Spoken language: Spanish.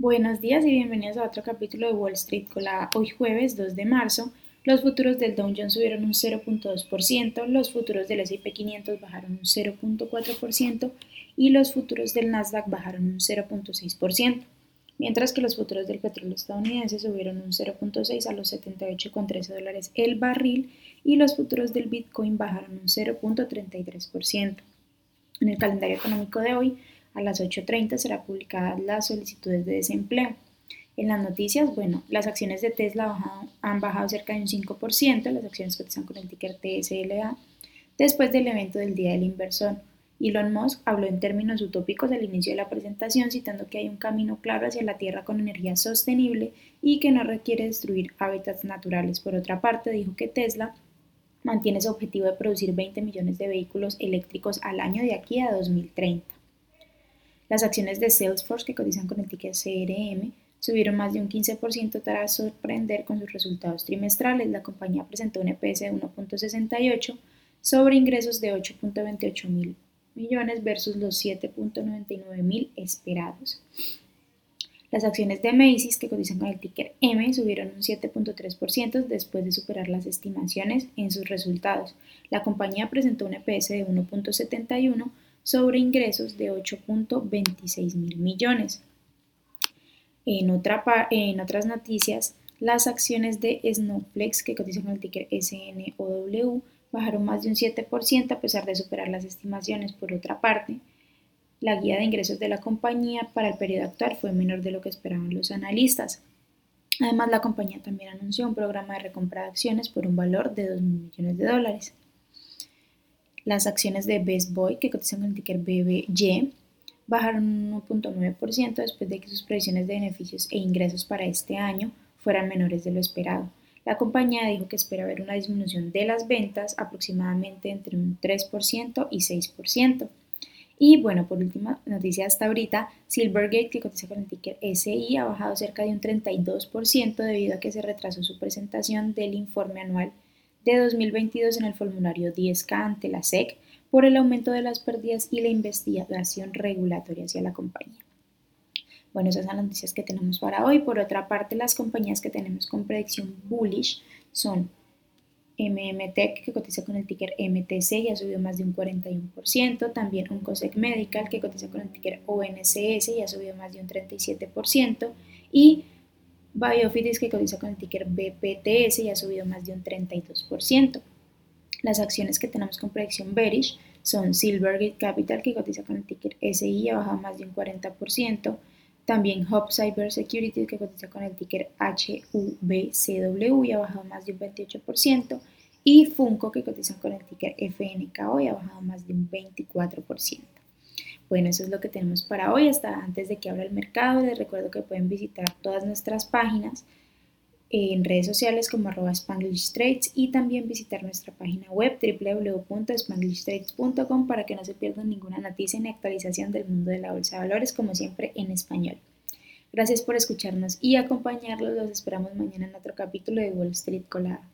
Buenos días y bienvenidos a otro capítulo de Wall Street Colada. Hoy jueves 2 de marzo, los futuros del Dow Jones subieron un 0.2%, los futuros del S&P 500 bajaron un 0.4% y los futuros del Nasdaq bajaron un 0.6%, mientras que los futuros del petróleo estadounidense subieron un 0.6 a los 78,13 dólares el barril y los futuros del Bitcoin bajaron un 0.33%. En el calendario económico de hoy, a las 8.30 será publicada las solicitudes de desempleo. En las noticias, bueno, las acciones de Tesla han bajado cerca de un 5%, las acciones cotizan con el ticker TSLA, después del evento del Día del Inversor. Elon Musk habló en términos utópicos al inicio de la presentación, citando que hay un camino claro hacia la Tierra con energía sostenible y que no requiere destruir hábitats naturales. Por otra parte, dijo que Tesla mantiene su objetivo de producir 20 millones de vehículos eléctricos al año de aquí a 2030. Las acciones de Salesforce, que cotizan con el ticket CRM, subieron más de un 15% tras sorprender con sus resultados trimestrales. La compañía presentó un EPS de 1.68 sobre ingresos de 8.28 mil millones versus los 7.99 mil esperados. Las acciones de Macy's, que cotizan con el ticker M, subieron un 7.3% después de superar las estimaciones en sus resultados. La compañía presentó un EPS de 1.71 sobre ingresos de 8.26 mil millones. En, otra, en otras noticias, las acciones de Snowflex, que cotizan el ticker SNOW, bajaron más de un 7% a pesar de superar las estimaciones. Por otra parte, la guía de ingresos de la compañía para el periodo actual fue menor de lo que esperaban los analistas. Además, la compañía también anunció un programa de recompra de acciones por un valor de 2 millones de dólares. Las acciones de Best Boy, que cotizan con el ticker BBY, bajaron un 1.9% después de que sus previsiones de beneficios e ingresos para este año fueran menores de lo esperado. La compañía dijo que espera ver una disminución de las ventas aproximadamente entre un 3% y 6%. Y bueno, por última noticia hasta ahorita, Silvergate, que cotiza con el ticker SI, ha bajado cerca de un 32% debido a que se retrasó su presentación del informe anual de 2022 en el formulario 10K ante la SEC por el aumento de las pérdidas y la investigación regulatoria hacia la compañía. Bueno, esas son las noticias que tenemos para hoy. Por otra parte, las compañías que tenemos con predicción bullish son MMTech, que cotiza con el ticker MTC y ha subido más de un 41%. También Oncosec Medical, que cotiza con el ticker ONCS y ha subido más de un 37%. Y Biofitis que cotiza con el ticker BPTS y ha subido más de un 32%. Las acciones que tenemos con predicción bearish son Silvergate Capital que cotiza con el ticker SI y ha bajado más de un 40%. También Hub Cyber Security que cotiza con el ticker HUBCW y ha bajado más de un 28%. Y Funko que cotiza con el ticker FNKO y ha bajado más de un 24%. Bueno, eso es lo que tenemos para hoy. Hasta antes de que abra el mercado, les recuerdo que pueden visitar todas nuestras páginas en redes sociales como arroba Spanglish Trades y también visitar nuestra página web www.spanglishtrades.com para que no se pierdan ninguna noticia ni actualización del mundo de la bolsa de valores, como siempre en español. Gracias por escucharnos y acompañarlos. Los esperamos mañana en otro capítulo de Wall Street Colada.